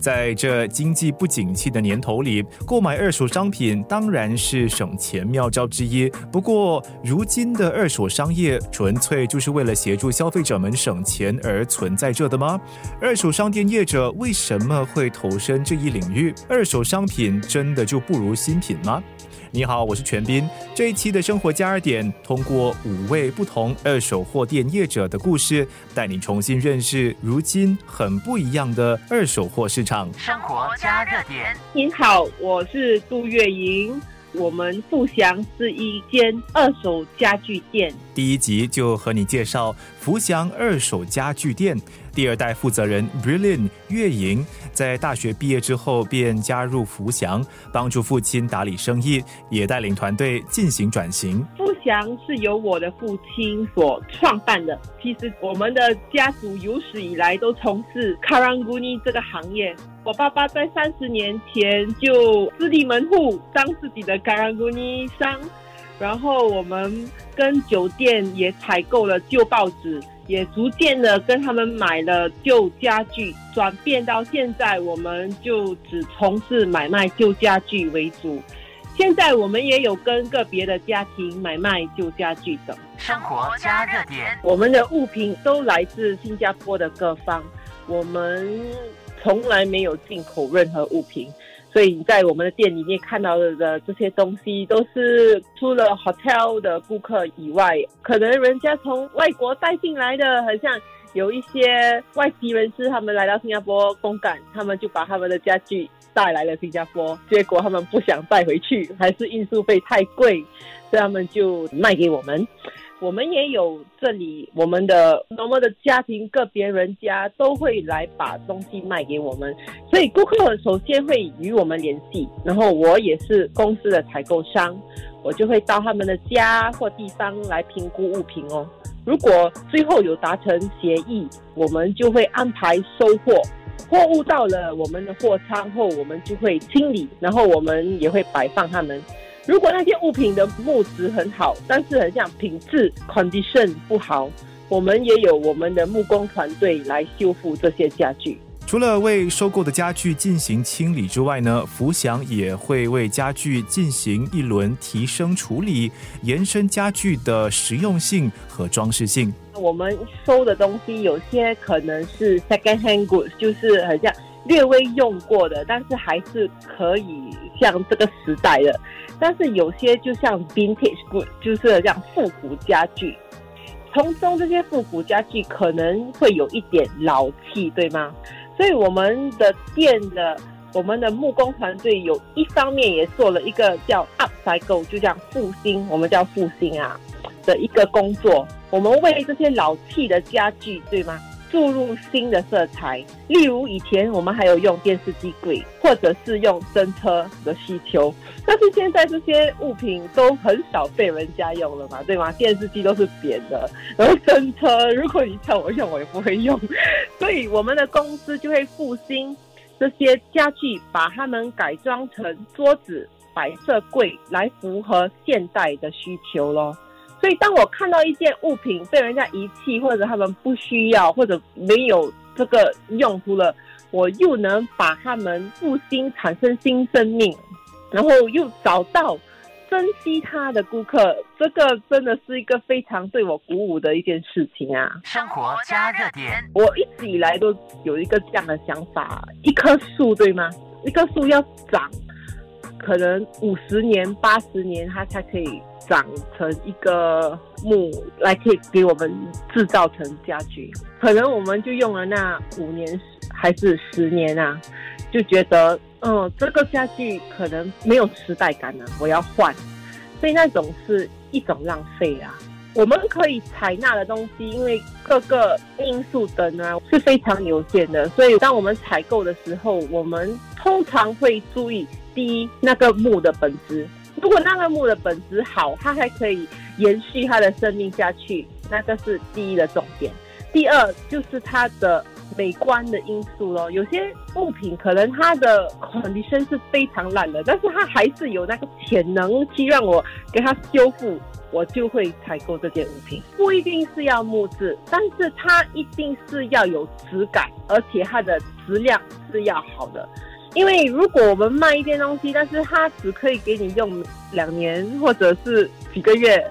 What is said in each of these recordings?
在这经济不景气的年头里，购买二手商品当然是省钱妙招之一。不过，如今的二手商业纯粹就是为了协助消费者们省钱而存在着的吗？二手商店业者为什么会投身这一领域？二手商品真的就不如新品吗？你好，我是全斌。这一期的生活加热点，通过五位不同二手货店业者的故事，带你重新认识如今很不一样的二手货市场。生活加热点，您好，我是杜月莹。我们富祥是一间二手家具店。第一集就和你介绍福祥二手家具店。第二代负责人 Brilliant 月莹在大学毕业之后便加入福祥，帮助父亲打理生意，也带领团队进行转型。福祥是由我的父亲所创办的。其实我们的家族有史以来都从事 Karanguni 这个行业。我爸爸在三十年前就自立门户，当自己的 Karanguni 商，然后我们跟酒店也采购了旧报纸。也逐渐的跟他们买了旧家具，转变到现在，我们就只从事买卖旧家具为主。现在我们也有跟个别的家庭买卖旧家具等。生活加热点，我们的物品都来自新加坡的各方，我们从来没有进口任何物品。所以在我们的店里面看到的这些东西，都是除了 hotel 的顾客以外，可能人家从外国带进来的，很像有一些外籍人士，他们来到新加坡公干，他们就把他们的家具带来了新加坡，结果他们不想带回去，还是运输费太贵，所以他们就卖给我们。我们也有这里，我们的我们的家庭个别人家都会来把东西卖给我们，所以顾客首先会与我们联系，然后我也是公司的采购商，我就会到他们的家或地方来评估物品哦。如果最后有达成协议，我们就会安排收货，货物到了我们的货仓后，我们就会清理，然后我们也会摆放他们。如果那些物品的木质很好，但是很像品质 condition 不好，我们也有我们的木工团队来修复这些家具。除了为收购的家具进行清理之外呢，福祥也会为家具进行一轮提升处理，延伸家具的实用性和装饰性。我们收的东西有些可能是 second hand goods，就是很像略微用过的，但是还是可以像这个时代的。但是有些就像 vintage good，就是像复古家具，从中这些复古家具可能会有一点老气，对吗？所以我们的店的我们的木工团队有一方面也做了一个叫 upcycle，就叫复兴，我们叫复兴啊的一个工作。我们为这些老气的家具，对吗？注入新的色彩，例如以前我们还有用电视机柜，或者是用真车的需求，但是现在这些物品都很少被人家用了嘛，对吗？电视机都是扁的，然后真车，如果你叫我用，我也不会用，所以我们的公司就会复兴这些家具，把它们改装成桌子、摆设柜，来符合现代的需求咯。所以，当我看到一件物品被人家遗弃，或者他们不需要，或者没有这个用途了，我又能把他们复兴，产生新生命，然后又找到珍惜它的顾客，这个真的是一个非常对我鼓舞的一件事情啊！生活加热点，我一直以来都有一个这样的想法：一棵树，对吗？一棵树要长，可能五十年、八十年，它才可以。长成一个木来可以给我们制造成家具，可能我们就用了那五年还是十年啊，就觉得嗯这个家具可能没有时代感了，我要换，所以那种是一种浪费啊。我们可以采纳的东西，因为各个因素等啊是非常有限的，所以当我们采购的时候，我们通常会注意第一那个木的本质。如果那个木的本质好，它还可以延续它的生命下去，那个是第一的重点。第二就是它的美观的因素咯。有些物品可能它的 condition 是非常烂的，但是它还是有那个潜能去让我给它修复，我就会采购这件物品。不一定是要木质，但是它一定是要有质感，而且它的质量是要好的。因为如果我们卖一件东西，但是它只可以给你用两年或者是几个月，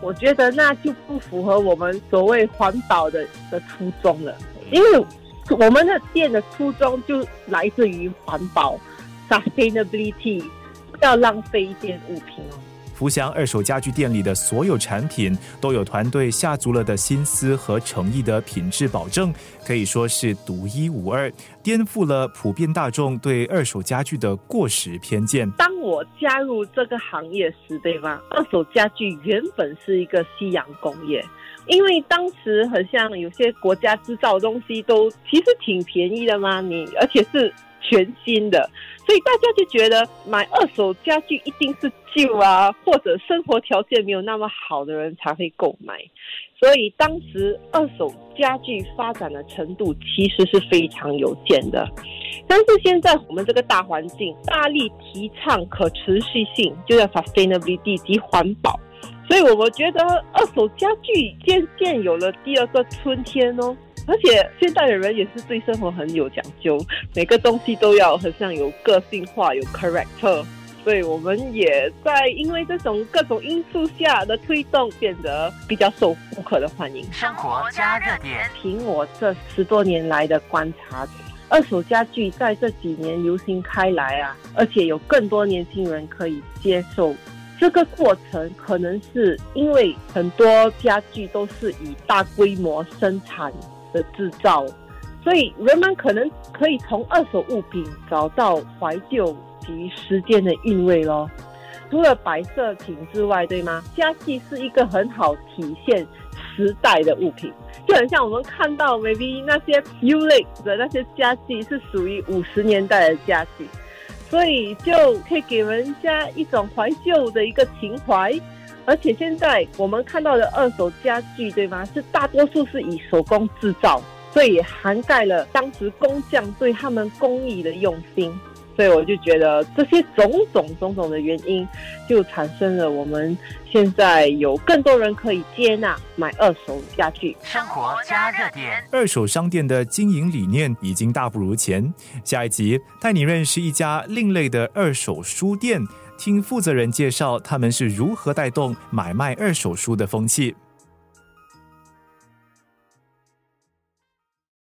我觉得那就不符合我们所谓环保的的初衷了。因为我们的店的初衷就来自于环保，sustainability，不要浪费一件物品哦。福祥二手家具店里的所有产品都有团队下足了的心思和诚意的品质保证，可以说是独一无二，颠覆了普遍大众对二手家具的过时偏见。当我加入这个行业时，对吗？二手家具原本是一个夕阳工业，因为当时很像有些国家制造东西都其实挺便宜的嘛，你而且是全新的。所以大家就觉得买二手家具一定是旧啊，或者生活条件没有那么好的人才会购买。所以当时二手家具发展的程度其实是非常有限的。但是现在我们这个大环境大力提倡可持续性，就叫 sustainability 及环保。所以我们觉得二手家具渐渐有了第二个春天哦。而且现代的人也是对生活很有讲究，每个东西都要很像有个性化、有 character，所以我们也在因为这种各种因素下的推动，变得比较受顾客的欢迎。生活加热点，凭我这十多年来的观察，二手家具在这几年流行开来啊，而且有更多年轻人可以接受。这个过程可能是因为很多家具都是以大规模生产。的制造，所以人们可能可以从二手物品找到怀旧及时间的韵味咯。除了摆设品之外，对吗？家具是一个很好体现时代的物品，就很像我们看到 maybe 那些 U l e 的那些家具是属于五十年代的家具，所以就可以给人家一种怀旧的一个情怀。而且现在我们看到的二手家具，对吗？是大多数是以手工制造，所以涵盖了当时工匠对他们工艺的用心。所以我就觉得这些种种种种的原因，就产生了我们现在有更多人可以接纳买二手家具。生活加热点，二手商店的经营理念已经大不如前。下一集带你认识一家另类的二手书店。听负责人介绍，他们是如何带动买卖二手书的风气。